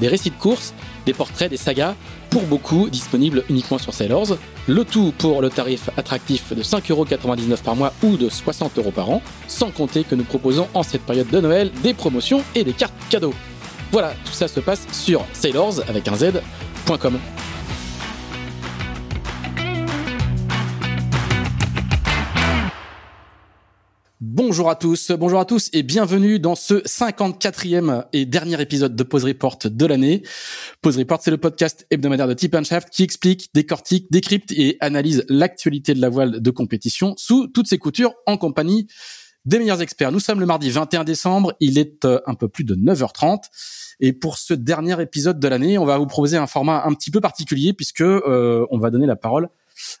des récits de courses, des portraits, des sagas, pour beaucoup disponibles uniquement sur Sailors. Le tout pour le tarif attractif de 5,99€ par mois ou de 60€ par an, sans compter que nous proposons en cette période de Noël des promotions et des cartes cadeaux. Voilà, tout ça se passe sur sailors avec un z.com. Bonjour à tous, bonjour à tous et bienvenue dans ce 54e et dernier épisode de Pause Report de l'année. Pause Report, c'est le podcast hebdomadaire de Tip Shaft qui explique, décortique, décrypte et analyse l'actualité de la voile de compétition sous toutes ses coutures en compagnie des meilleurs experts. Nous sommes le mardi 21 décembre, il est euh, un peu plus de 9h30 et pour ce dernier épisode de l'année, on va vous proposer un format un petit peu particulier puisque euh, on va donner la parole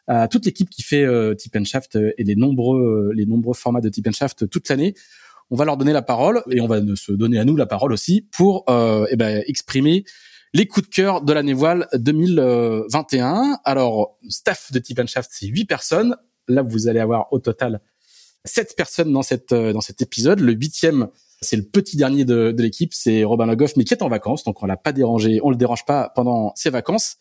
à toute l'équipe qui fait euh, Tip Shaft euh, et les nombreux euh, les nombreux formats de Tip Shaft toute l'année. On va leur donner la parole et on va se donner à nous la parole aussi pour eh ben, exprimer les coups de cœur de l'année voile 2021. Alors, staff de Tip Shaft, c'est huit personnes. Là, vous allez avoir au total sept personnes dans cette dans cet épisode. Le huitième, c'est le petit dernier de, de l'équipe, c'est Robin Logoff, mais qui est en vacances, donc on l'a pas dérangé, on le dérange pas pendant ses vacances.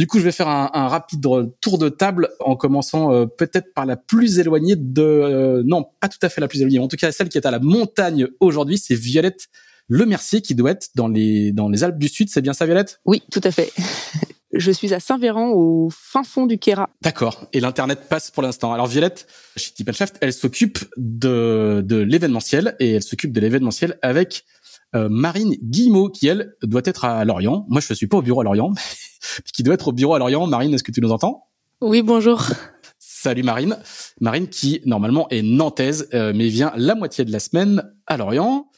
Du coup, je vais faire un, un rapide tour de table en commençant euh, peut-être par la plus éloignée de... Euh, non, pas tout à fait la plus éloignée. En tout cas, celle qui est à la montagne aujourd'hui, c'est Violette Le Mercier qui doit être dans les, dans les Alpes du Sud. C'est bien ça, Violette? Oui, tout à fait. Je suis à Saint-Véran, au fin fond du Kéra. D'accord. Et l'internet passe pour l'instant. Alors Violette, chez Shaft, elle s'occupe de, de l'événementiel et elle s'occupe de l'événementiel avec euh, Marine Guillemot, qui elle doit être à Lorient. Moi, je ne suis pas au bureau à Lorient, qui doit être au bureau à Lorient. Marine, est-ce que tu nous entends? Oui, bonjour. Salut Marine. Marine qui normalement est nantaise, euh, mais vient la moitié de la semaine à Lorient.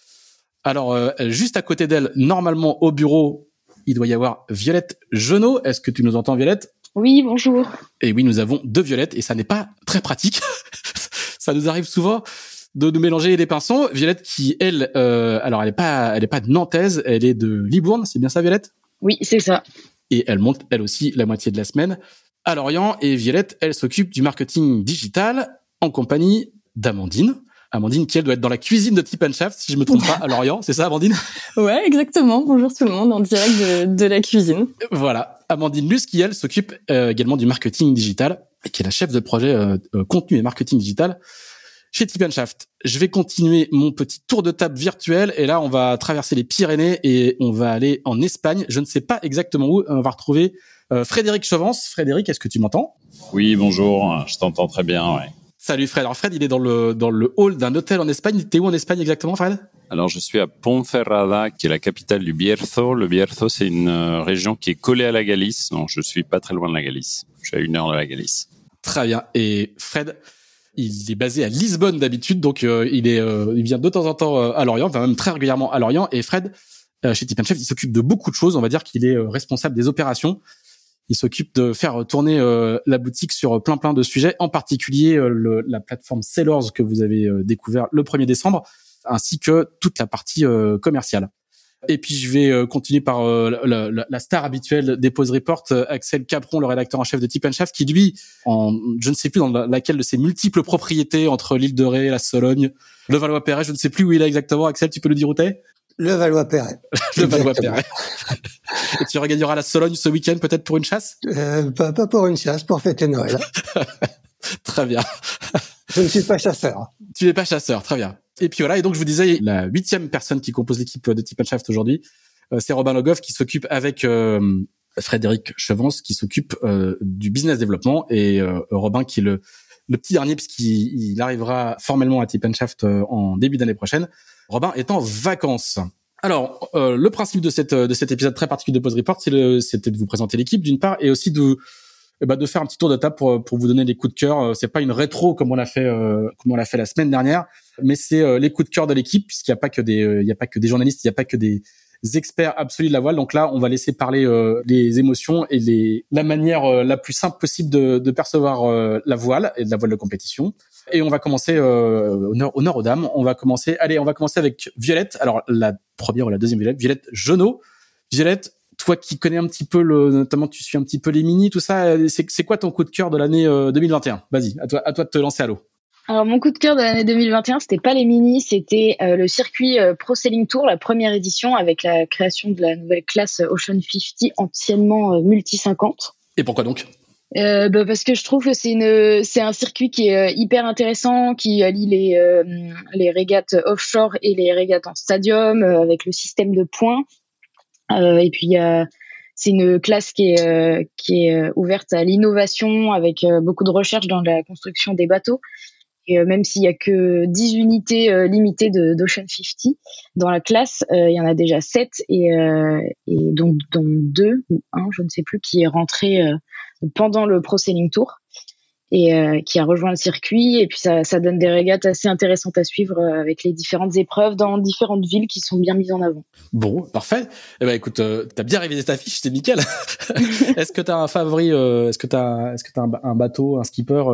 Alors, euh, juste à côté d'elle, normalement au bureau, il doit y avoir Violette Genot. Est-ce que tu nous entends, Violette? Oui, bonjour. Et oui, nous avons deux Violettes et ça n'est pas très pratique. ça nous arrive souvent de nous mélanger les pinceaux. Violette qui, elle, euh, alors elle est pas, elle est pas de Nantaise, elle est de Libourne, c'est bien ça, Violette? Oui, c'est ça. Et elle monte, elle aussi, la moitié de la semaine à Lorient. Et Violette, elle s'occupe du marketing digital en compagnie d'Amandine. Amandine qui elle doit être dans la cuisine de Tip Shaft, si je me trompe pas, à Lorient. C'est ça, Amandine? Ouais, exactement. Bonjour tout le monde en direct de, la cuisine. Voilà. Amandine Luce qui elle s'occupe euh, également du marketing digital et qui est la chef de projet euh, contenu et marketing digital chez Tip Shaft. Je vais continuer mon petit tour de table virtuel et là on va traverser les Pyrénées et on va aller en Espagne. Je ne sais pas exactement où. On va retrouver euh, Frédéric Chevance. Frédéric, est-ce que tu m'entends? Oui, bonjour. Je t'entends très bien. Ouais. Salut Fred. Alors Fred, il est dans le dans le hall d'un hôtel en Espagne. T'es où en Espagne exactement, Fred? Alors je suis à Ponferrada, qui est la capitale du Bierzo. Le Bierzo, c'est une euh, région qui est collée à la Galice. Non, je suis pas très loin de la Galice. Je suis à une heure de la Galice. Très bien. Et Fred, il est basé à Lisbonne d'habitude, donc euh, il est, euh, il vient de temps en temps euh, à Lorient, enfin même très régulièrement à Lorient. Et Fred, chez Tip Chef, il s'occupe de beaucoup de choses. On va dire qu'il est responsable des opérations. Il s'occupe de faire tourner la boutique sur plein plein de sujets, en particulier le, la plateforme Sellers que vous avez découvert le 1er décembre, ainsi que toute la partie commerciale. Et puis je vais euh, continuer par euh, la, la, star habituelle des Pause Report, euh, Axel Capron, le rédacteur en chef de Tip Chef, qui lui, en je ne sais plus dans laquelle de ses multiples propriétés entre l'île de Ré, la Sologne, le Valois-Perret, je ne sais plus où il est exactement. Axel, tu peux le dire où t'es? Le Valois-Perret. le Valois-Perret. Et tu regagneras la Sologne ce week-end peut-être pour une chasse? Euh, pas, pas pour une chasse, pour fêter Noël. Très bien. Je ne suis pas chasseur. Tu n'es pas chasseur, très bien. Et puis voilà, et donc je vous disais, la huitième personne qui compose l'équipe de Tip Shaft aujourd'hui, euh, c'est Robin Logoff qui s'occupe avec euh, Frédéric Chevance qui s'occupe du business développement et Robin qui est le, le petit dernier puisqu'il il arrivera formellement à Tip Shaft en début d'année prochaine. Robin est en vacances. Alors, le principe de cette de cet épisode très particulier de Pause Report, c'était de vous présenter l'équipe d'une part et aussi de eh ben, de faire un petit tour de table pour, pour vous donner des coups de cœur. Euh, c'est pas une rétro comme on l'a fait euh, comme on l'a fait la semaine dernière, mais c'est euh, les coups de cœur de l'équipe puisqu'il n'y a pas que des il y a pas que des journalistes, il n'y a pas que des experts absolus de la voile. Donc là, on va laisser parler les émotions et les la manière la plus simple possible de, de percevoir la voile et de la voile de compétition. Et on va commencer au nord aux dames. On va commencer. Allez, on va commencer avec Violette. Alors la première ou la deuxième Violette, Violette Genot. Violette, toi qui connais un petit peu le, notamment tu suis un petit peu les mini, tout ça, euh, c'est quoi ton coup de cœur de l'année 2021 euh, Vas-y, à toi, à toi de te lancer à l'eau. Alors mon coup de cœur de l'année 2021, c'était pas les mini, c'était euh, le circuit Pro Sailing Tour, la première édition avec la création de la nouvelle classe Ocean 50, anciennement Multi 50. Et pourquoi donc? Bah parce que je trouve que c'est une c'est un circuit qui est hyper intéressant qui allie les les régates offshore et les régates en stadium avec le système de points et puis c'est une classe qui est euh, qui est euh, ouverte à l'innovation avec beaucoup de recherche dans la construction des bateaux. Et même s'il y a que 10 unités limitées d'Ocean 50 dans la classe, il y en a déjà 7 et, et donc dont deux ou un, je ne sais plus, qui est rentré pendant le Pro Sailing Tour et euh, qui a rejoint le circuit. Et puis ça, ça donne des régates assez intéressantes à suivre euh, avec les différentes épreuves dans différentes villes qui sont bien mises en avant. Bon, parfait. Eh ben écoute, euh, t'as bien révisé ta fiche, c'est nickel. est-ce que t'as un favori Est-ce que t'as est-ce que t'as un, un, bateau, un skipper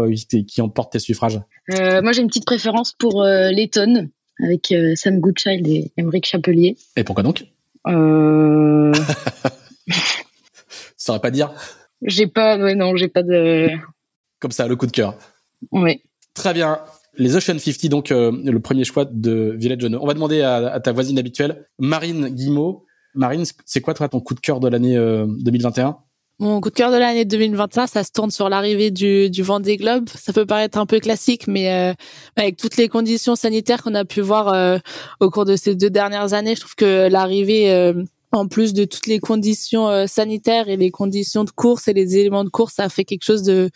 qui, emporte tes suffrages? Moi, j'ai une petite préférence pour Letton avec Sam Goodchild et Emeric Chapelier. Et pourquoi donc? Euh... Ça saurais pas dire. J'ai pas, ouais, non, j'ai pas de. Comme ça, le coup de cœur. Oui. Très bien. Les Ocean 50, donc euh, le premier choix de Village. On va demander à, ta voisine habituelle, Marine Guimau. Marine, c'est quoi toi ton coup de cœur de l'année 2021 euh, mon coup de cœur de l'année 2021, ça se tourne sur l'arrivée du, du Vendée Globe. Ça peut paraître un peu classique, mais euh, avec toutes les conditions sanitaires qu'on a pu voir au cours de ces deux dernières années, je trouve que l'arrivée, en plus de toutes les conditions sanitaires et les conditions de course et les éléments de course, ça a fait quelque chose de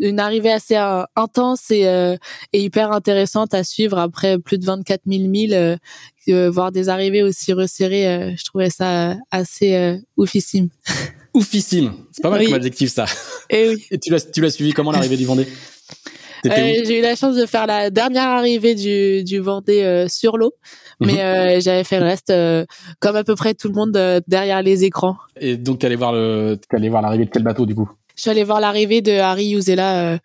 une arrivée assez euh, intense et, euh, et, hyper intéressante à suivre après plus de 24 000 milles. voir des arrivées aussi resserrées, je trouvais ça assez oufissime. Oufissime, c'est pas mal comme adjectif ça. Et, eh oui. et tu l'as tu l'as suivi comment l'arrivée du Vendée? J'ai eu la chance de faire la dernière arrivée du, du Vendée sur l'eau, mhm. mais j'avais fait le reste comme à peu près tout le monde derrière les écrans. Et donc tu allais voir le, allé voir l'arrivée de quel bateau du coup? Je suis allée voir l'arrivée de Harry Yuzela euh,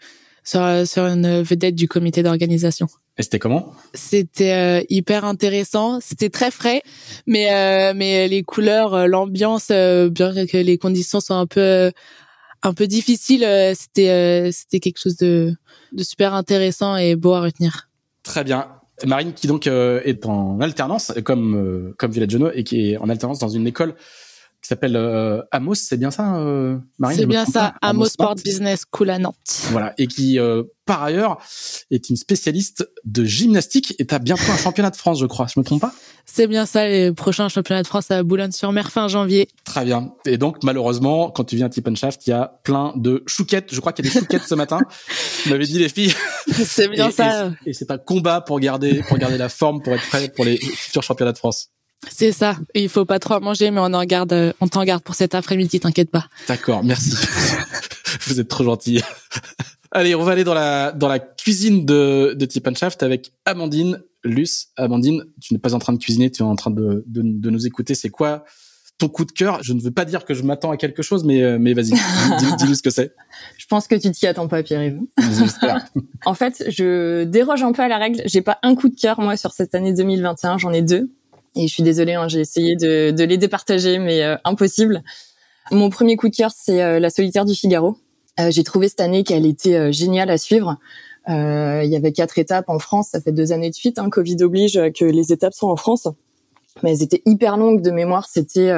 sur, sur une vedette du comité d'organisation. Et c'était comment? C'était euh, hyper intéressant. C'était très frais, mais euh, mais les couleurs, l'ambiance, bien que les conditions soient un peu un peu difficiles, c'était c'était quelque chose de de super intéressant et beau à retenir. Très bien. Marine qui donc est en alternance comme comme Village et qui est en alternance dans une école qui s'appelle euh, Amos, c'est bien ça, euh, Marine C'est bien ça, Amos, Sport Business School à Nantes. Voilà, et qui, euh, par ailleurs, est une spécialiste de gymnastique et as bientôt un championnat de France, je crois, je me trompe pas? C'est bien ça, les prochains championnats de France à Boulogne-sur-Mer fin janvier. Très bien. Et donc, malheureusement, quand tu viens à Tip Shaft, il y a plein de chouquettes. Je crois qu'il y a des chouquettes ce matin. Vous m'avez dit les filles. C'est bien ça. Et, et c'est un combat pour garder, pour garder la forme, pour être prêt pour les futurs championnats de France. C'est ça. Il faut pas trop manger, mais on en garde, euh, on t'en garde pour cet après-midi, t'inquiète pas. D'accord, merci. Vous êtes trop gentil. Allez, on va aller dans la dans la cuisine de de Tip Shaft avec Amandine Luce. Amandine, tu n'es pas en train de cuisiner, tu es en train de de, de nous écouter. C'est quoi ton coup de cœur? Je ne veux pas dire que je m'attends à quelque chose, mais euh, mais vas-y, dis-nous ce que c'est. Je pense que tu t'y attends pas, Pierre-Yves. en fait, je déroge un peu à la règle. J'ai pas un coup de cœur moi sur cette année 2021, j'en ai deux. Et je suis désolée, hein, j'ai essayé de, de, les départager, mais euh, impossible. Mon premier coup de cœur, c'est euh, La solitaire du Figaro. Euh, j'ai trouvé cette année qu'elle était géniale à suivre. il y avait quatre étapes en France, ça fait deux années de suite. Hein, Covid oblige que les étapes sont en France. Mais elles étaient hyper longues de mémoire. C'était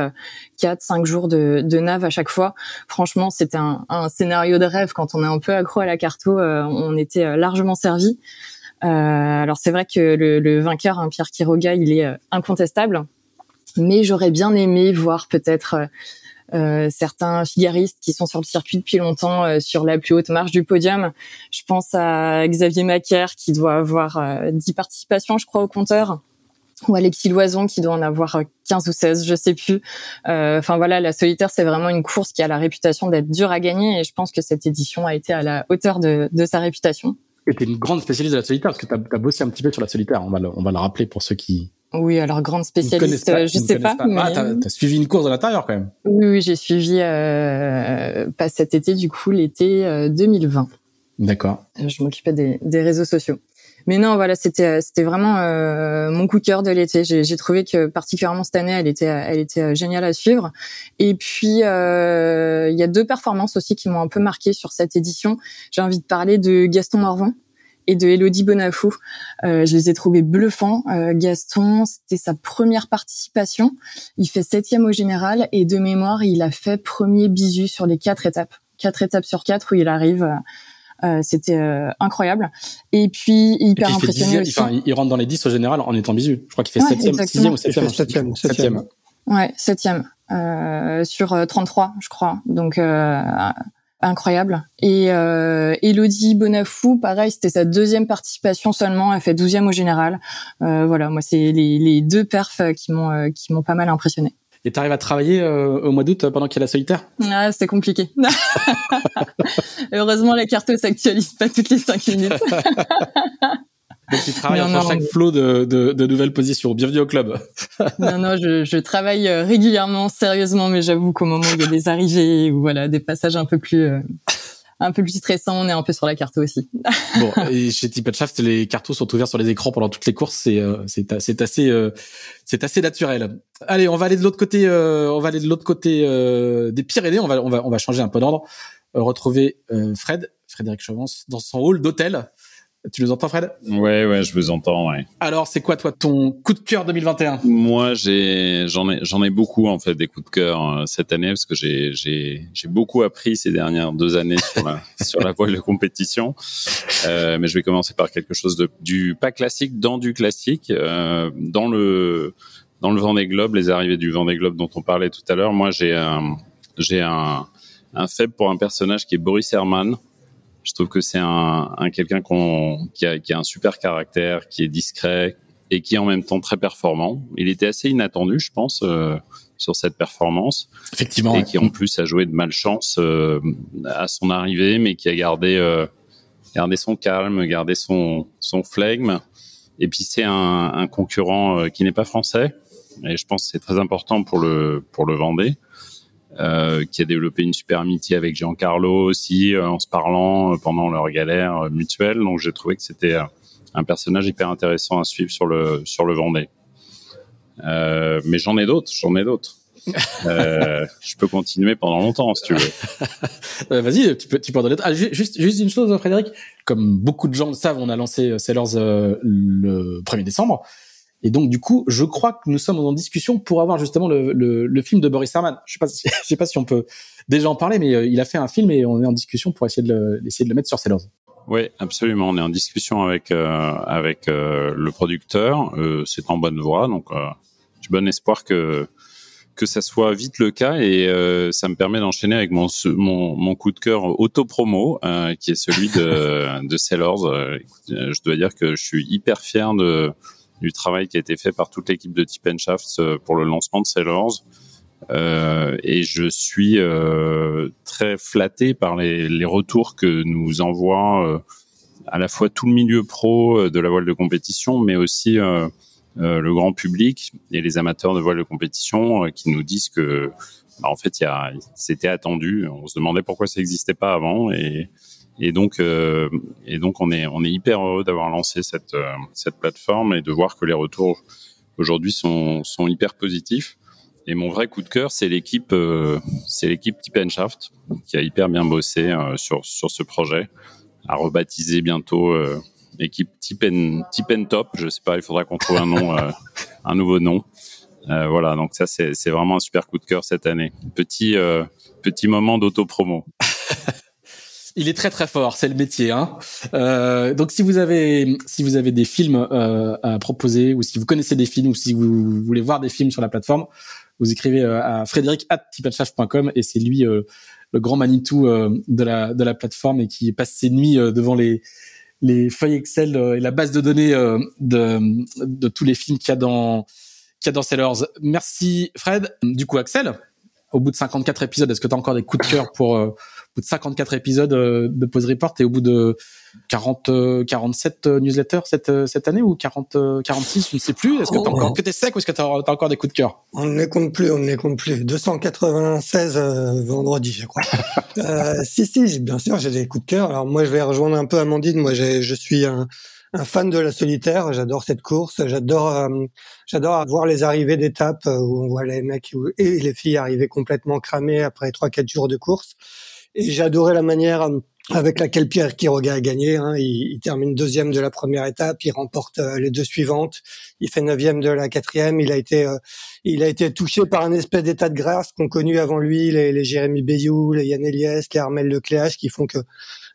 quatre, cinq jours de, de nave à chaque fois. Franchement, c'était un, un, scénario de rêve. Quand on est un peu accro à la carto, on était largement servi. Euh, alors c'est vrai que le, le vainqueur, hein, Pierre Quiroga, il est euh, incontestable, mais j'aurais bien aimé voir peut-être euh, certains figaristes qui sont sur le circuit depuis longtemps euh, sur la plus haute marche du podium. Je pense à Xavier Macaire qui doit avoir 10 participations, je crois, au compteur ou Alexis Loison qui doit en avoir 15 ou 16, je sais plus. Enfin voilà, la solitaire c'est vraiment une course qui a la réputation d'être dure à gagner et je pense que cette édition a été à la hauteur de, de sa réputation. Et t'es une grande spécialiste de la solitaire parce que t'as as bossé un petit peu sur la solitaire. On va le, on va le rappeler pour ceux qui. Oui, alors grande spécialiste, pas, je sais pas. pas. Mais... Ah, t'as as suivi une course de l'intérieur quand même. Oui, oui j'ai suivi euh, pas cet été, du coup l'été 2020. Euh, D'accord. Je m'occupais des, des, réseaux sociaux. Mais non, voilà, c'était c'était vraiment euh, mon coup de cœur de l'été. J'ai trouvé que particulièrement cette année, elle était elle était euh, géniale à suivre. Et puis euh, il y a deux performances aussi qui m'ont un peu marqué sur cette édition. J'ai envie de parler de Gaston Morvan et de Elodie Bonafou. Euh, je les ai trouvés bluffants. Euh, Gaston, c'était sa première participation. Il fait septième au général et de mémoire, il a fait premier bisu sur les quatre étapes. Quatre étapes sur quatre où il arrive. Euh, c'était euh, incroyable. Et puis hyper impressionné aussi. Enfin, il rentre dans les 10 au général en étant bisu. Je crois qu'il fait septième, sixième ou septième. Septième, septième. Ouais, septième euh, sur 33, je crois. Donc incroyable. Et euh, Elodie Bonafou, pareil, c'était sa deuxième participation seulement. Elle fait douzième au général. Euh, voilà, moi c'est les, les, deux perfs qui m'ont euh, qui m'ont pas mal impressionné. Et tu arrives à travailler euh, au mois d'août pendant qu'il y a la solitaire Ah, c'était compliqué. Heureusement, la carte s'actualise pas toutes les cinq minutes. Donc tu travailles entre chaque flot de, de, de, nouvelles positions. Bienvenue au club. non, non, je, je, travaille euh, régulièrement, sérieusement, mais j'avoue qu'au moment où il y a des arrivées ou voilà des passages un peu plus euh, un peu plus stressants, on est un peu sur la carte aussi. bon, et chez Shaft, les cartos sont ouverts sur les écrans pendant toutes les courses. C'est euh, c'est assez c'est assez naturel. Allez, on va aller de l'autre côté. on va aller de l'autre côté des Pyrénées. On va on va on va changer un peu d'ordre. retrouver Fred, Frédéric Chavance, dans son hall d'hôtel. Tu nous entends, Fred? Ouais, ouais, je vous entends, ouais. Alors, c'est quoi, toi, ton coup de cœur 2021 Moi, j'ai, j'en ai, j'en ai beaucoup en fait des coups de cœur euh, cette année parce que j'ai, j'ai, j'ai beaucoup appris ces dernières deux années sur la, sur la voile de compétition. Euh, mais je vais commencer par quelque chose de du pas classique dans du classique, euh, dans le dans le Vendée Globe, les arrivées du Vendée Globe dont on parlait tout à l'heure. Moi, j'ai un, j'ai un, un faible pour un personnage qui est Boris Herman je trouve que c'est un, un quelqu'un qu'on qui a, qui a un super caractère, qui est discret et qui est en même temps très performant. Il était assez inattendu, je pense, euh, sur cette performance. Effectivement. Et qui en plus a joué de malchance euh, à son arrivée, mais qui a gardé euh, gardé son calme, gardé son son flegme. Et puis c'est un, un concurrent qui n'est pas français. Et je pense que c'est très important pour le pour le Vendée. Euh, qui a développé une super amitié avec Giancarlo aussi euh, en se parlant euh, pendant leur galère mutuelle. Donc j'ai trouvé que c'était un personnage hyper intéressant à suivre sur le sur le Vendée. mais j'en ai d'autres, j'en ai d'autres. je peux continuer pendant longtemps si tu veux. Vas-y, tu peux, tu peux en donner. Ah, juste, juste une chose, Frédéric. Comme beaucoup de gens le savent, on a lancé Sellers le 1er décembre. Et donc, du coup, je crois que nous sommes en discussion pour avoir justement le, le, le film de Boris Herman. Je sais pas, si, je sais pas si on peut déjà en parler, mais euh, il a fait un film et on est en discussion pour essayer de le, essayer de le mettre sur Sellers. Oui, absolument. On est en discussion avec euh, avec euh, le producteur. Euh, c'est en bonne voie, donc j'ai bon espoir que que ça soit vite le cas et ça me permet d'enchaîner avec mon, mon, mon coup de cœur auto-promo qui est celui de, de Sellers. je dois dire que je suis hyper fier de du travail qui a été fait par toute l'équipe de Tip Shafts euh, pour le lancement de Sailors. Euh, et je suis euh, très flatté par les, les, retours que nous envoie euh, à la fois tout le milieu pro euh, de la voile de compétition, mais aussi le grand public et les amateurs de voile de compétition qui nous disent que bah, en fait, c'était attendu. On se demandait pourquoi ça n'existait pas avant et, et donc, euh, et donc on est on est hyper heureux d'avoir lancé cette euh, cette plateforme et de voir que les retours aujourd'hui sont sont hyper positifs. Et mon vrai coup de cœur, c'est l'équipe euh, c'est l'équipe Tip Shaft qui a hyper bien bossé euh, sur sur ce projet, à rebaptiser bientôt équipe Tip Tip Top. Je sais pas, il faudra qu'on trouve un nom un nouveau nom. voilà, donc ça c'est c'est vraiment un super coup de cœur cette année. Petit petit moment d'auto-promo. Il est très très fort, c'est le métier. Hein. Euh, donc si vous avez si vous avez des films euh, à proposer ou si vous connaissez des films ou si vous voulez voir des films sur la plateforme, vous écrivez à frédéric at et c'est lui le grand Manitou de la de la plateforme et qui passe ses nuits devant les les feuilles Excel et la base de données de de tous les films qu'il y a dans qu'il y a dans Sellers. Merci Fred. Du coup Axel, au bout de 54 épisodes, est-ce que tu as encore des coups de cœur pour euh, bout de 54 épisodes euh, de Pause Report et au bout de 40 47 euh, newsletters cette cette année ou 40 46, je ne sais plus, est-ce que tu encore que sec ou est-ce que tu as, encore des coups de cœur? On ne les compte plus, on ne les compte plus. 296 vendredi, je crois. euh, si si, bien sûr, j'ai des coups de cœur. Alors moi je vais rejoindre un peu Amandine, moi je suis un un fan de la solitaire. J'adore cette course. J'adore, euh, j'adore voir les arrivées d'étapes euh, où on voit les mecs et les filles arriver complètement cramés après trois quatre jours de course. Et j'adorais la manière euh, avec laquelle Pierre Quiroga a gagné. Hein. Il, il, termine deuxième de la première étape, il remporte les deux suivantes, il fait neuvième de la quatrième. Il a été, il a été touché par un espèce d'état de grâce qu'ont connu avant lui les, les Jérémy Bayou, les Yann Eliès, les Armel Lecléache, qui font que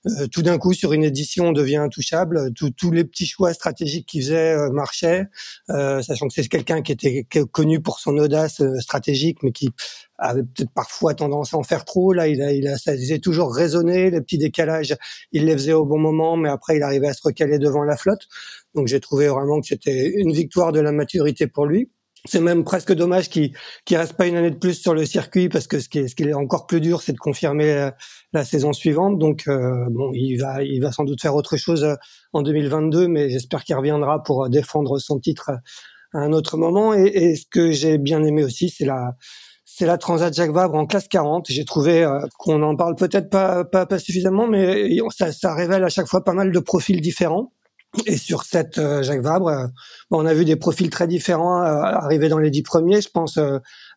euh, tout d'un coup sur une édition on devient intouchable. tous les petits choix stratégiques qu'il faisait euh, marchaient, euh, sachant que c'est quelqu'un qui était connu pour son audace stratégique, mais qui avait peut-être parfois tendance à en faire trop. Là, il a, il a, ça faisait toujours raisonner les petits décalages. Il les faisait au bon moment, mais après il arrivait à se recaler devant la flotte. Donc j'ai trouvé vraiment que c'était une victoire de la maturité pour lui. C'est même presque dommage qu'il qu'il reste pas une année de plus sur le circuit parce que ce qui est, ce qui est encore plus dur, c'est de confirmer la, saison suivante. Donc euh, bon, il va il va sans doute faire autre chose euh, en 2022, mais j'espère qu'il reviendra pour défendre son titre à un autre moment. Et, et ce que j'ai bien aimé aussi, c'est la c'est la Transat Jacques Vabre en classe 40. J'ai trouvé euh, qu'on en parle peut-être pas, pas, pas suffisamment, mais ça, ça révèle à chaque fois pas mal de profils différents. Et sur cette euh, Jacques Vabre, euh, on a vu des profils très différents euh, arriver dans les dix premiers. Je pense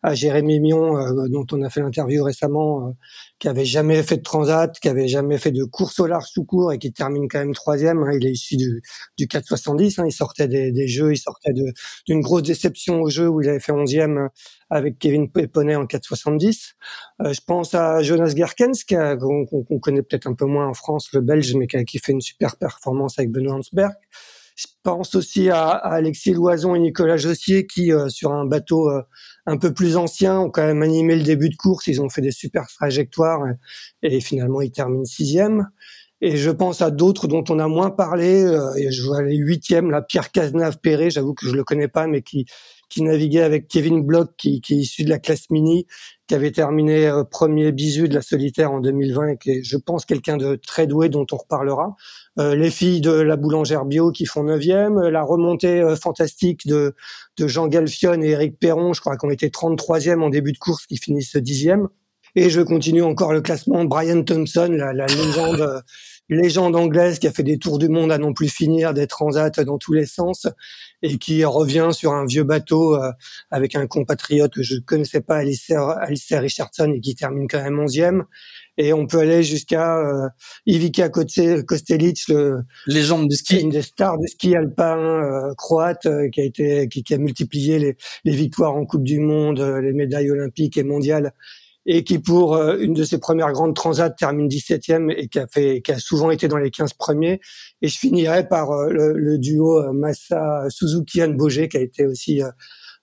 à Jérémy Mion, dont on a fait l'interview récemment, qui avait jamais fait de transat, qui avait jamais fait de course au large tout court et qui termine quand même troisième. Hein. Il est issu du, du 470. Hein. Il sortait des, des, jeux, il sortait d'une grosse déception au jeu où il avait fait onzième avec Kevin Peponnet en 470. Euh, je pense à Jonas Gerkens, qu'on connaît peut-être un peu moins en France, le Belge, mais qui, qui fait une super performance avec Benoît Hansberg. Je pense aussi à, Alexis Loison et Nicolas Jossier qui, euh, sur un bateau euh, un peu plus ancien, ont quand même animé le début de course. Ils ont fait des super trajectoires et, finalement ils terminent sixième. Et je pense à d'autres dont on a moins parlé. Euh, et je vois les huitièmes, la Pierre Cazenave-Perret, j'avoue que je le connais pas, mais qui qui naviguait avec Kevin Block, qui, qui est issu de la classe mini, qui avait terminé euh, premier bisu de la solitaire en 2020 et qui est, je pense, quelqu'un de très doué dont on reparlera. Euh, les filles de la boulangère bio qui font neuvième, la remontée euh, fantastique de, de Jean Galfion et Eric Perron, je crois qu'on était 33e en début de course, qui finissent dixième. Et je continue encore le classement. Brian Thompson, la, la légende légende anglaise qui a fait des tours du monde à non plus finir, des transats dans tous les sens, et qui revient sur un vieux bateau euh, avec un compatriote que je ne connaissais pas, Alistair, Richardson, et qui termine quand même onzième. Et on peut aller jusqu'à euh, Ivica Kostelic, le légende du ski, une des stars du ski alpin euh, croate, euh, qui a été, qui, qui, a multiplié les, les victoires en Coupe du Monde, les médailles olympiques et mondiales, et qui pour euh, une de ses premières grandes transats termine 17e et qui a fait qui a souvent été dans les 15 premiers. Et je finirai par euh, le, duo euh, Massa Suzuki Anne Boger qui a été aussi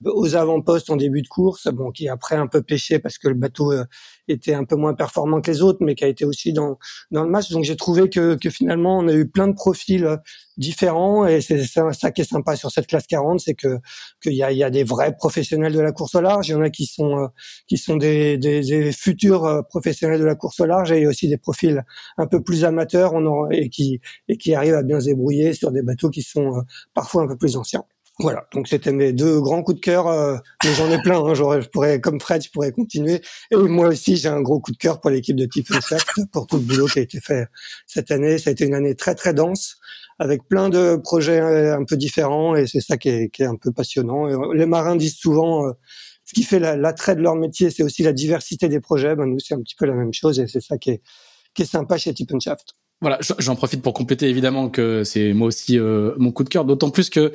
aux avant-postes en début de course, bon, qui après un peu pêché parce que le bateau euh, était un peu moins performant que les autres, mais qui a été aussi dans dans le match. Donc j'ai trouvé que, que finalement on a eu plein de profils euh, différents et c'est ça, qui est sympa sur cette classe 40, c'est que qu'il y a, y a des vrais professionnels de la course au large, il y en a qui sont euh, qui sont des, des, futurs professionnels de la course au large et il y a aussi des profils un peu plus amateurs on et qui et qui arrivent à bien se débrouiller sur des bateaux qui sont parfois un peu plus anciens. Voilà, donc c'était mes deux grands coups de cœur, euh, mais j'en ai plein. Hein, je pourrais, comme Fred, je pourrais continuer. Et moi aussi, j'ai un gros coup de cœur pour l'équipe de Type pour tout le boulot qui a été fait cette année. Ça a été une année très très dense, avec plein de projets euh, un peu différents, et c'est ça qui est, qui est, un peu passionnant. Euh, les marins disent souvent, ce qui fait l'attrait de leur métier, c'est aussi la diversité des projets. Ben, nous, c'est un petit peu la même chose, et c'est ça qui est, qui est sympa chez Tip Shaft. Voilà, j'en profite pour compléter évidemment que c'est moi aussi mon coup de cœur, d'autant plus que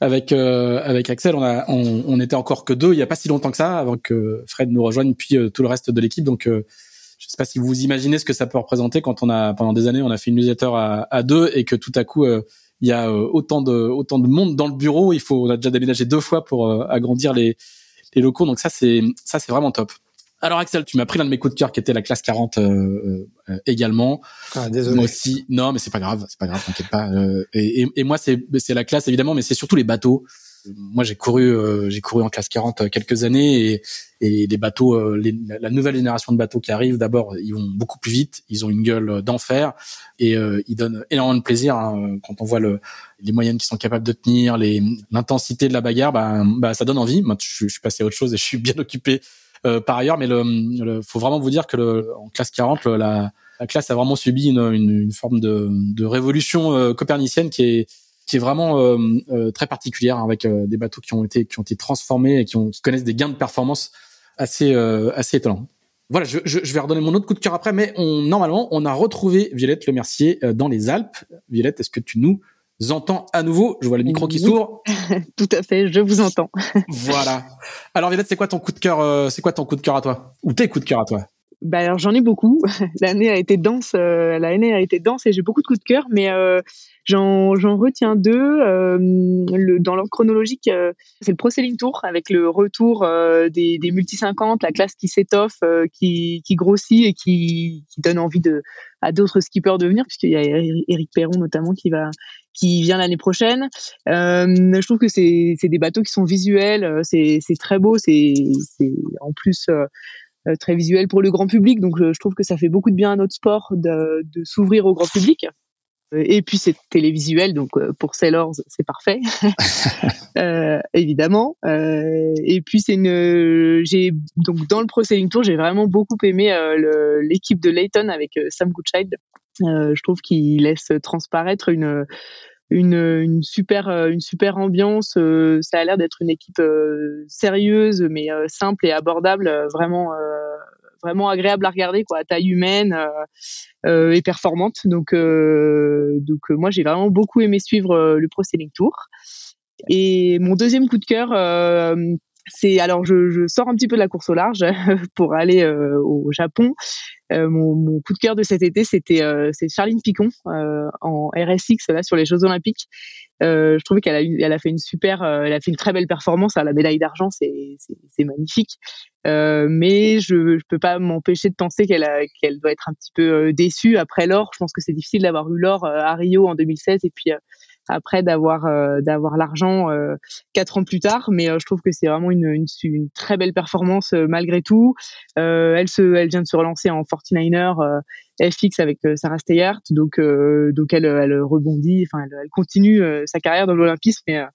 avec euh, avec Axel, on a on, on, était encore que deux il y a pas si longtemps que ça avant que Fred nous rejoigne puis euh, tout le reste de l'équipe. Donc euh, je sais pas si vous imaginez ce que ça peut représenter quand on a pendant des années on a fait une newsletter à, à deux et que tout à coup il y a autant de autant de monde dans le bureau. Il faut on a déjà déménagé deux fois pour agrandir les les locaux. Donc ça c'est ça c'est vraiment top. Alors Axel, tu m'as pris l'un de mes coups de cœur qui était la classe 40 euh, euh, également. Ah, désolé. Moi aussi. Non, mais c'est pas grave, c'est pas grave, t'inquiète pas. Euh, et, et, et moi c'est c'est la classe évidemment, mais c'est surtout les bateaux. Moi j'ai couru euh, j'ai couru en classe 40 euh, quelques années et et les bateaux euh, les- la nouvelle génération de bateaux qui arrivent d'abord ils vont beaucoup plus vite, ils ont une gueule d'enfer et euh, ils donnent énormément de plaisir hein, quand on voit le les moyennes qu'ils sont capables de tenir, les l'intensité de la bagarre, bah, bah ça donne envie. Moi je, je suis passé à autre chose et je suis bien occupé euh, par ailleurs, mais le, le faut vraiment vous dire que le, en classe 40 le- la la classe a vraiment subi une, une, une forme de, de révolution euh, copernicienne qui est qui est vraiment euh, euh, très particulière hein, avec euh, des bateaux qui ont été qui ont été transformés et qui, ont, qui connaissent des gains de performance assez euh, assez étonnants. Voilà, je, je, je vais redonner mon autre coup de cœur après, mais on, normalement on a retrouvé Violette Le Mercier euh, dans les Alpes. Violette, est-ce que tu nous entends à nouveau Je vois le micro qui s'ouvre. Tout à fait, je vous entends. Voilà. Alors Violette, c'est quoi ton coup de cœur euh, C'est quoi ton coup de cœur à toi? Ou tes coups de cœur à toi? Bah alors j'en ai beaucoup. L'année a été dense, euh, l'année a été dense et j'ai beaucoup de coups de cœur, mais euh, j'en retiens deux. Euh, le, dans l'ordre chronologique, c'est le Pro Sailing Tour avec le retour des, des multi 50, la classe qui s'étoffe, qui, qui grossit et qui, qui donne envie de à d'autres skippers de venir, puisqu'il y a Eric Perron notamment qui va qui vient l'année prochaine. Euh, je trouve que c'est des bateaux qui sont visuels, euh, c'est très beau, c'est en plus euh, très visuel pour le grand public. Donc je, trouve que ça fait beaucoup de bien à notre sport de, de s'ouvrir au grand public. Et puis c'est télévisuel, donc pour Sailors c'est parfait, euh, évidemment. Euh, et puis c'est une, j'ai donc dans le Pro Sailing Tour j'ai vraiment beaucoup aimé euh, l'équipe de Layton avec Sam Goodchild. Euh, je trouve qu'il laisse transparaître une une, une super euh, une super ambiance. euh, ça a l'air d'être une équipe euh, sérieuse mais euh, simple et abordable, vraiment vraiment agréable à regarder quoi, à taille humaine et performante. Donc donc moi j'ai vraiment beaucoup aimé suivre le Pro Sailing Tour. Et mon deuxième coup de cœur c'est alors je, je sors un petit peu de la course au large pour aller euh, au Japon. Euh, mon, mon coup de cœur de cet été, c'était euh, c'est Charline Picon euh, en RSX là sur les Jeux Olympiques. Je trouvais qu'elle a eu, elle a fait une super, elle a fait une très belle performance. à La médaille d'argent, c'est c'est magnifique. Mais je je peux pas m'empêcher de penser qu'elle qu'elle doit être un petit peu déçue après l'or. Je pense que c'est difficile d'avoir eu l'or à Rio en 2016 et puis après d'avoir euh, d'avoir l'argent euh, quatre ans plus tard. Mais euh, je trouve que c'est vraiment une, une très belle performance malgré tout. Elle se elle vient de se relancer en 49er euh, FX avec Sarah Steyart, donc donc elle elle rebondit, enfin elle, elle continue sa carrière dans l'olympisme et euh,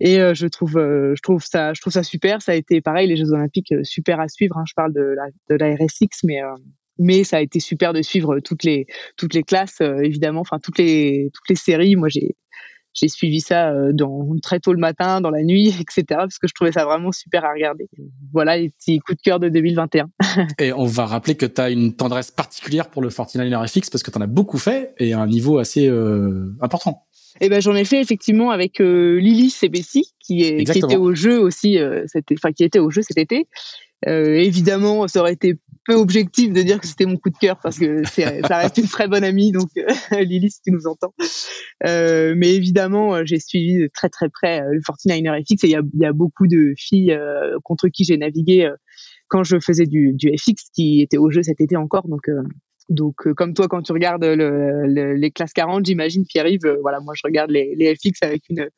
et je trouve je trouve ça je trouve ça super. Ça a été pareil les Jeux Olympiques super à suivre. hein. Je parle de la de la RSX, mais mais ça a été super de suivre toutes les toutes les classes euh, évidemment, enfin toutes les toutes les séries. Moi j'ai j'ai suivi ça euh, dans, très tôt le matin, dans la nuit, etc. Parce que je trouvais ça vraiment super à regarder. Voilà les petits coups de cœur de 2021. Et on va rappeler que tu as une tendresse particulière pour le 49er FX parce que tu en as beaucoup fait et à un niveau assez euh, important. Et ben j'en ai fait effectivement avec Lily Sebessi qui est qui Exactement. était au jeu aussi cet enfin qui était au jeu cet été. Euh, évidemment, ça aurait été peu objectif de dire que c'était mon coup de cœur parce que ça reste une très bonne amie donc euh, Lily si tu nous entends. Euh, mais évidemment, euh, j'ai suivi de très très près le 49er FX et il y a, beaucoup de filles contre qui j'ai navigué quand je faisais du, FX qui étaient au jeu cet été encore donc donc, comme toi, quand tu regardes le, le- les classes 40, j'imagine, Pierre-Yves, euh, voilà, moi, je regarde les, FX avec une,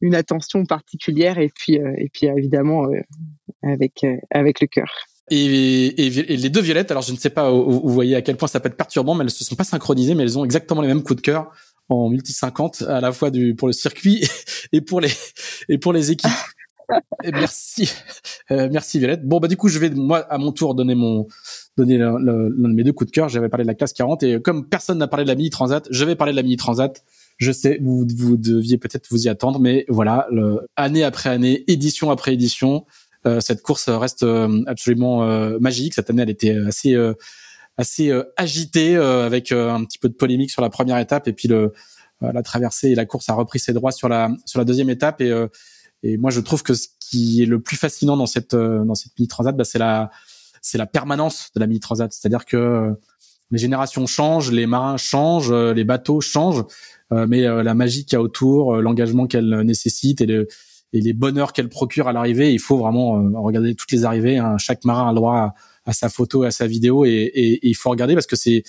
une attention particulière et puis, et puis évidemment, avec, avec le cœur. Et, les deux violettes, alors je ne sais pas, vous, vous voyez à quel point ça peut être perturbant, mais elles se sont pas synchronisées, mais elles ont exactement les mêmes coups de cœur en multi 50 à la fois du pour le circuit et pour les et pour les équipes. Merci, Euh, merci Violette. Bon bah du coup je vais moi à mon tour donner mon donner le- le- l'un de mes deux coups de cœur. J'avais parlé de la classe 40 et comme personne n'a parlé de la mini transat, je vais parler de la mini transat. Je sais, vous, vous deviez peut-être vous y attendre, mais voilà, le, année après année, édition après édition, euh, cette course reste euh, absolument euh, magique. Cette année, elle était assez euh, assez euh, agitée euh, avec euh, un petit peu de polémique sur la première étape. Et puis le euh, la traversée et la course a repris ses droits sur la sur la deuxième étape. Et euh, et moi je trouve que ce qui est le plus fascinant dans cette euh, dans cette mini transat, bah, c'est la c'est la permanence de la mini transat, c'est-à-dire que euh, les générations changent, les marins changent, euh, les bateaux changent, euh, mais euh, la magie qu'il y a autour, euh, l'engagement qu'elle nécessite et le et les bonheurs qu'elle procure à l'arrivée. Il faut vraiment euh, regarder toutes les arrivées. Hein. Chaque marin a le droit à, sa photo, à sa vidéo, et, il faut regarder parce que c'est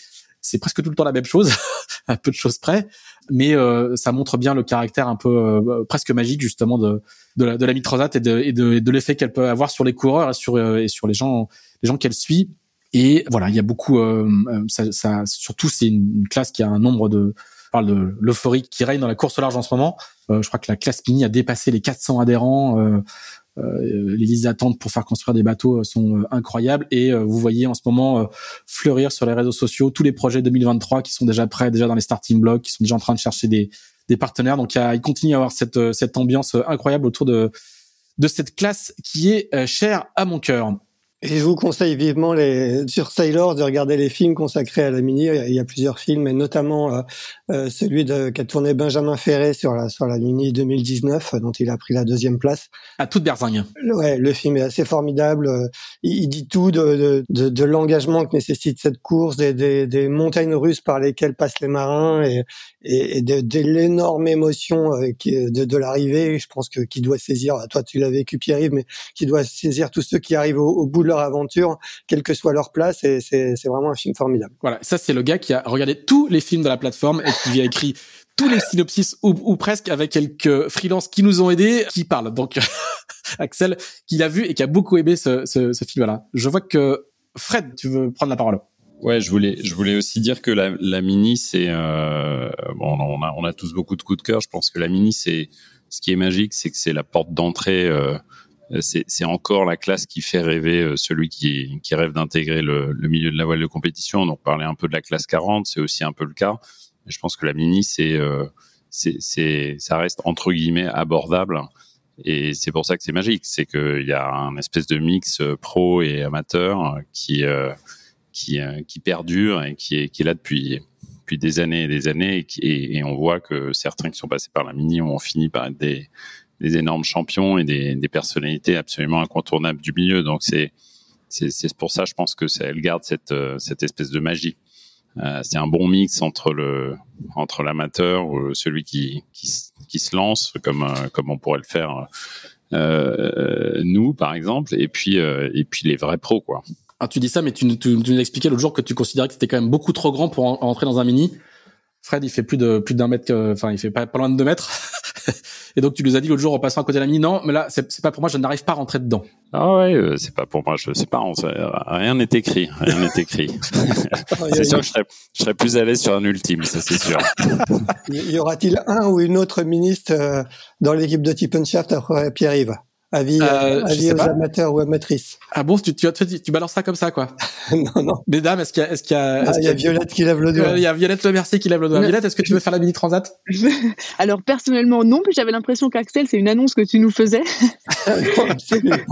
presque tout le temps la même chose, à peu de choses près, mais euh, ça montre bien le caractère un peu euh, presque magique justement de la, de et de, et de, de l'effet qu'elle peut avoir sur les coureurs et sur les gens les gens qu'elle suit. Et voilà, il y a beaucoup, surtout c'est une classe qui a un nombre de, parle de l'euphorie qui règne dans la course au large en ce moment. Euh, je crois que la classe Mini a dépassé les 400 adhérents. Euh, euh, les listes d'attente pour faire construire des bateaux sont incroyables et vous voyez en ce moment fleurir sur les réseaux sociaux tous les projets 2023 qui sont déjà prêts, déjà dans les starting blocks, qui sont déjà en train de chercher des, partenaires. Donc il, continue à avoir cette, ambiance incroyable autour de cette classe qui est chère à mon cœur. Et je vous conseille vivement les, sur Sailor de regarder les films consacrés à la mini. Il y a plusieurs films, et notamment euh, euh celui de, qu'a tourné Benjamin Ferré sur la sur la mini 2019, dont il a pris la deuxième place. À toute berzingue. Ouais, le film est assez formidable. Il, il dit tout de, de, de, l'engagement que nécessite cette course, des, des, des, montagnes russes par lesquelles passent les marins, et, et, de, de l'énorme émotion euh, de, de l'arrivée. Je pense que qui doit saisir. Toi, tu l'as vécu, Pierre-Yves, mais qui doit saisir tous ceux qui arrivent au, au bout leur aventure, quelle que soit leur place. Et c'est vraiment un film formidable. Voilà, ça c'est le gars qui a regardé tous les films de la plateforme et qui a écrit tous les synopsis ou, presque avec quelques freelances qui nous ont aidés, qui parlent. Donc Axel, qui l'a vu et qui a beaucoup aimé ce, ce, film-là. Je vois que Fred, tu veux prendre la parole. Ouais, je voulais, je voulais aussi dire que la, la mini, c'est euh, bon, on a, on a tous beaucoup de coups de cœur. Je pense que la mini, c'est ce qui est magique, c'est que c'est la porte d'entrée euh, c'est encore la classe qui fait rêver euh, celui qui, rêve d'intégrer le, milieu de la voile de compétition. Donc parler un peu de la classe 40, c'est aussi un peu le cas. je pense que la mini, euh, c'est ça reste entre guillemets abordable. Et c'est pour ça que c'est magique, c'est qu'il y a un espèce de mix pro et amateur qui perdure et qui est, là depuis depuis des années et des années et, et, on voit que certains qui sont passés par la mini ont fini par être des des énormes champions et des, personnalités absolument incontournables du milieu. Donc c'est c'est pour ça, je pense que ça, elle garde cette euh, cette espèce de magie. Euh, c'est un bon mix entre le entre l'amateur ou celui qui, qui, qui se lance comme euh, comme on pourrait le faire euh, nous par exemple et puis euh, et puis les vrais pros quoi. Ah, tu dis ça mais tu, nous expliquais l'autre jour que tu considérais que c'était quand même beaucoup trop grand pour entrer dans un mini. Fred, il fait plus de plus d'un mètre, enfin, il fait pas, pas loin de deux mètres. Et donc tu nous as dit l'autre jour en passant à côté de la mine, non, mais là c'est pas pour moi, je n'arrive pas à rentrer dedans. Ah ouais, euh, c'est pas pour moi, je sais pas, rien n'est écrit, rien n'est écrit. c'est sûr que je serais, je serais plus à l'aise sur un ultime, ça c'est sûr. y aura-t-il un ou une autre ministre euh, dans l'équipe de Shaft après Pierre-Yves? Avis, euh, avis aux amateurs ou amatrices. Ah bon, tu, tu, tu, tu balances ça comme ça, quoi. non, non. Mesdames, est-ce qu'il y a, est-ce qu'il y a, ah, il y a Violette qui lève le doigt. Il y a Violette Le Mercier qui lève le doigt. Violette, est-ce que tu veux faire la mini transat? Alors, personnellement, non, mais j'avais l'impression qu'Axel, c'est une annonce que tu nous faisais.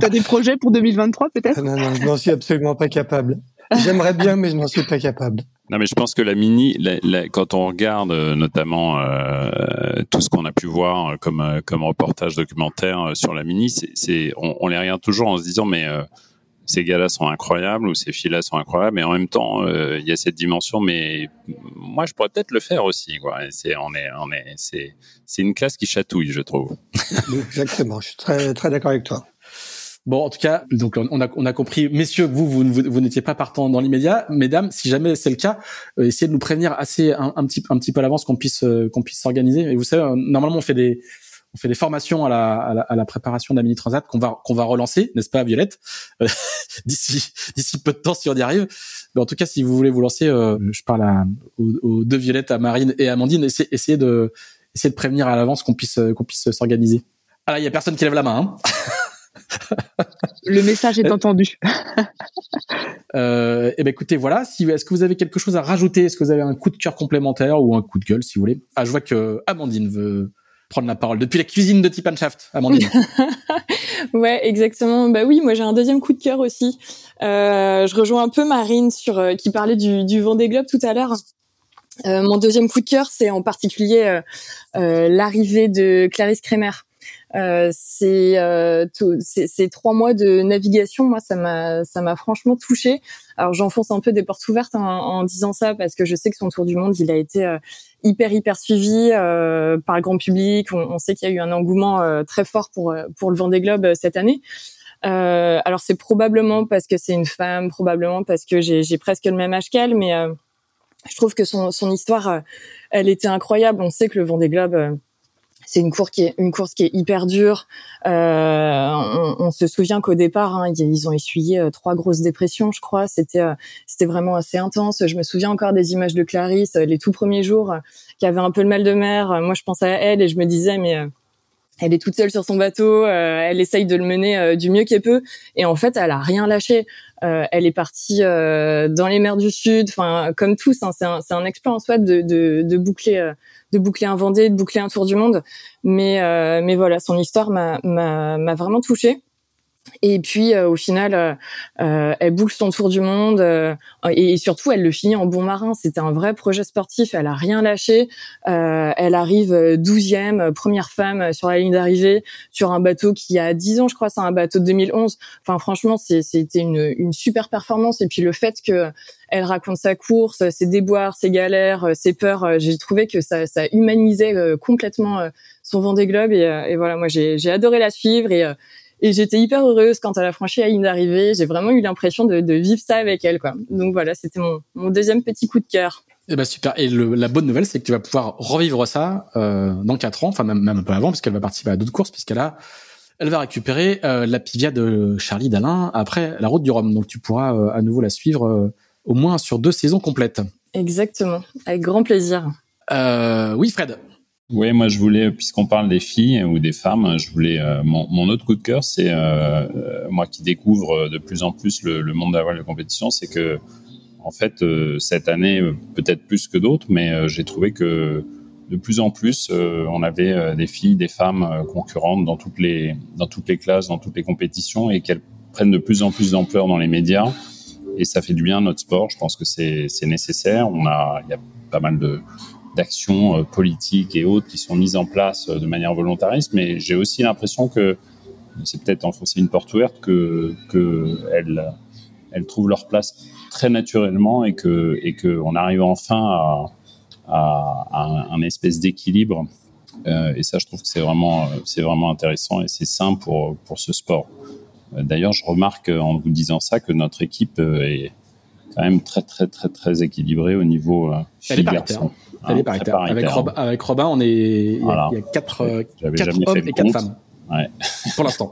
T'as des projets pour 2023, peut-être? Non, non, je n'en suis absolument pas capable. J'aimerais bien, mais je n'en suis pas capable. Non, mais je pense que la mini, quand on regarde euh, notamment euh, tout ce qu'on a pu voir euh, comme euh, comme reportage documentaire sur la mini, c'est on, on, les regarde toujours en se disant mais ces gars-là sont incroyables ou ces filles-là sont incroyables, mais en même temps il y a cette dimension. Mais moi, je pourrais peut-être le faire aussi. Quoi. C'est on est on est c'est c'est une classe qui chatouille, je trouve. Exactement. Je suis très très d'accord avec toi. Bon, en tout cas, donc on a, on a compris, messieurs, vous, vous, vous, n'étiez pas partant dans l'immédiat. Mesdames, si jamais c'est le cas, euh, essayez de nous prévenir assez un, petit, un petit peu à l'avance qu'on puisse, euh, qu'on puisse s'organiser. Et vous savez, euh, normalement, on fait des, on fait des formations à la, à la, à la préparation d'un mini transat qu'on va, qu'on va relancer, n'est-ce pas, Violette, d'ici, d'ici peu de temps si on y arrive. Mais en tout cas, si vous voulez vous lancer, je parle à, aux, deux Violettes, à Marine et à Amandine, essayez, essayez de, essayez de prévenir à l'avance qu'on puisse, qu'on puisse s'organiser. Ah là, il y a personne qui lève la main. Hein Le message est entendu. euh, eh ben écoutez, voilà. Si, est-ce que vous avez quelque chose à rajouter? Est-ce que vous avez un coup de cœur complémentaire ou un coup de gueule, si vous voulez? Ah, je vois que Amandine veut prendre la parole depuis la cuisine de Tip Shaft. Amandine. ouais, exactement. Bah oui, moi j'ai un deuxième coup de cœur aussi. Euh, je rejoins un peu Marine sur euh, qui parlait du, du Vendée Globe tout à l'heure. Euh, mon deuxième coup de cœur, c'est en particulier euh, l'arrivée de Clarisse Kremer. Euh, c'est euh, ces trois mois de navigation, moi, ça m'a franchement touché. Alors j'enfonce un peu des portes ouvertes en, en, disant ça parce que je sais que son tour du monde, il a été euh, hyper hyper suivi euh, par le grand public. On, on sait qu'il y a eu un engouement euh, très fort pour pour le Vendée Globe cette année. alors c'est probablement parce que c'est une femme, probablement parce que j'ai presque le même âge qu'elle, mais je trouve que son, son histoire, elle était incroyable. On sait que le Vendée Globe c'est une course qui est une course qui est hyper dure. Euh, on, on, se souvient qu'au départ, hein, ils ont essuyé euh, trois grosses dépressions, je crois. C'était euh, c'était vraiment assez intense. Je me souviens encore des images de Clarisse les tout premiers jours, qui avait un peu le mal de mer. Moi, je pensais à elle et je me disais mais elle est toute seule sur son bateau, elle essaye de le mener du mieux qu'elle peut, et en fait, elle a rien lâché. elle est partie dans les mers du Sud, enfin comme tous. Hein, c'est un, un, exploit en soi de, de, de boucler de boucler un Vendée, de boucler un Tour du Monde. Mais euh, mais voilà, son histoire m'a m'a vraiment touchée. Et puis euh, au final, euh, euh, elle boucle son tour du monde et, surtout elle le finit en bon marin. C'était un vrai projet sportif. Elle a rien lâché. elle arrive douzième, première femme sur la ligne d'arrivée sur un bateau qui a 10 ans, je crois. C'est un bateau de 2011. Enfin franchement, c'était une, une super performance. Et puis le fait que elle raconte sa course, ses déboires, ses galères, ses peurs. J'ai trouvé que ça, ça humanisait complètement son Vendée Globe. Et, et voilà, moi j'ai adoré la suivre et et j'étais hyper heureuse quand elle a franchi la ligne d'arrivée. J'ai vraiment eu l'impression de, de, vivre ça avec elle, quoi. Donc voilà, c'était mon, mon, deuxième petit coup de cœur. Eh ben super. Et le, la bonne nouvelle, c'est que tu vas pouvoir revivre ça euh, dans quatre ans, enfin même, même un peu avant, puisqu'elle va participer à d'autres courses, puisqu'elle a, elle va récupérer euh, la Pivia de Charlie Dalin après la Route du Rhum. Donc tu pourras euh, à nouveau la suivre euh, au moins sur deux saisons complètes. Exactement, avec grand plaisir. Oui, Fred. Oui, moi je voulais, puisqu'on parle des filles ou des femmes, je voulais euh, mon, autre coup de cœur, c'est euh, euh moi qui découvre de plus en plus le, monde de la de compétition, c'est que en fait cette année peut-être plus que d'autres, mais j'ai trouvé que de plus en plus on avait des filles, des femmes concurrentes dans toutes les dans toutes les classes, dans toutes les compétitions et qu'elles prennent de plus en plus d'ampleur dans les médias et ça fait du bien à notre sport. Je pense que c'est nécessaire. On a il y a pas mal de d'actions euh, politiques et autres qui sont mises en place euh, de manière volontariste, mais j'ai aussi l'impression que c'est peut-être enfoncer une porte ouverte que que elles, elles trouvent leur place très naturellement et que et que on arrive enfin à, à, à un, espèce d'équilibre. Euh, et ça, je trouve que c'est vraiment c'est vraiment intéressant et c'est sain pour pour ce sport. D'ailleurs, je remarque en vous disant ça que notre équipe est quand même très très très très équilibrée au niveau euh, garçon. Elle est Avec, avec Robin, on est, il y, a, quatre, euh, quatre hommes et quatre femmes. Ouais. Pour l'instant.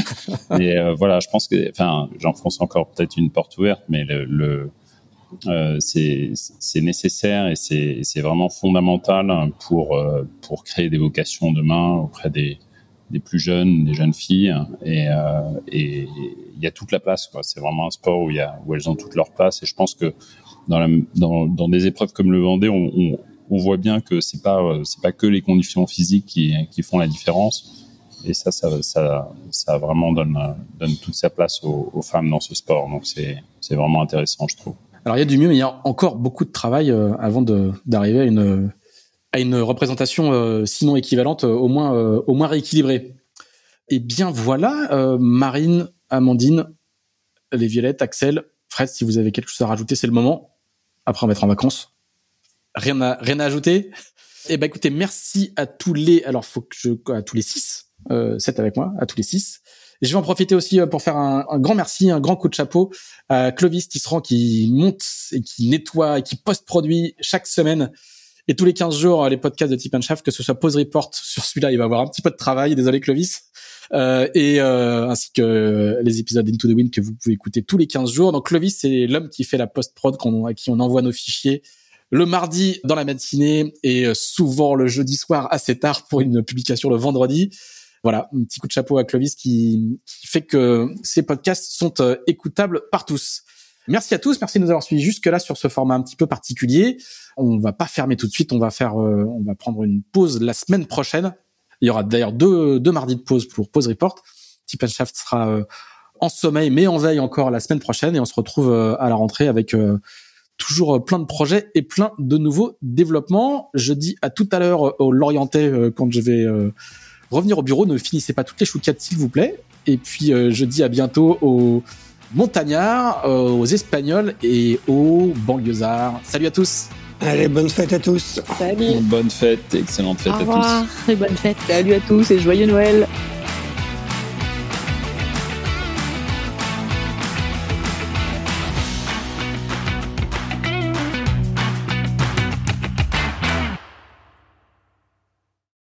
et euh, voilà, je pense que, enfin, j'enfonce encore peut-être une porte ouverte, mais le, le euh, c'est nécessaire et c'est vraiment fondamental pour euh, pour créer des vocations demain auprès des des plus jeunes, des jeunes filles, et euh, et il y a toute la place. C'est vraiment un sport où elles ont toute leur place, et je pense que dans, des épreuves comme le Vendée, on, voit bien que c'est pas euh, pas que les conditions physiques qui, font la différence. Et ça, ça, vraiment donne, toute sa place aux, femmes dans ce sport. Donc c'est, vraiment intéressant, je trouve. Alors il y a du mieux, mais il y a encore beaucoup de travail euh, avant d'arriver à une, à une représentation euh, sinon équivalente, au moins, au moins rééquilibrée. Et bien voilà, Marine, Amandine, les Violettes, Axel, Fred, si vous avez quelque chose à rajouter, c'est le moment. Après, on va être en vacances rien à rien à ajouter. Eh ben écoutez, merci à tous les alors faut que je à tous les six, euh, sept avec moi, à tous les six. Et je vais en profiter aussi euh, pour faire un, un, grand merci, un grand coup de chapeau à Clovis Tisserand qui monte et qui nettoie et qui post-produit chaque semaine et tous les 15 jours les podcasts de Tip Shaft, que ce soit Pause Report sur celui-là, il va avoir un petit peu de travail, désolé Clovis, euh, et euh, ainsi que les épisodes Into the Wind que vous pouvez écouter tous les 15 jours. Donc Clovis, c'est l'homme qui fait la post-prod à qui on envoie nos fichiers le mardi dans la matinée et euh, souvent le jeudi soir assez tard pour une publication le vendredi. Voilà, un petit coup de chapeau à Clovis qui, fait que ces podcasts sont euh, écoutables par tous. Merci à tous, merci de nous avoir suivis jusque là sur ce format un petit peu particulier. On va pas fermer tout de suite, on va faire, euh, on va prendre une pause la semaine prochaine. Il y aura d'ailleurs deux, deux mardis de pause pour Pause Report. Tip Shaft sera en sommeil, mais en veille encore la semaine prochaine et on se retrouve à la rentrée avec toujours euh, plein de projets et plein de nouveaux développements. Je dis à tout à l'heure euh, au Lorientais euh, quand je vais revenir au bureau. Ne finissez pas toutes les chouquettes, s'il vous plaît. Et puis, je dis à bientôt aux montagnards, aux espagnols et aux banlieusards. Salut à tous! Allez, bonne fête à tous. Salut. Bonne fête, excellente fête Au à revoir tous. et bonne fête. Salut à tous et joyeux Noël.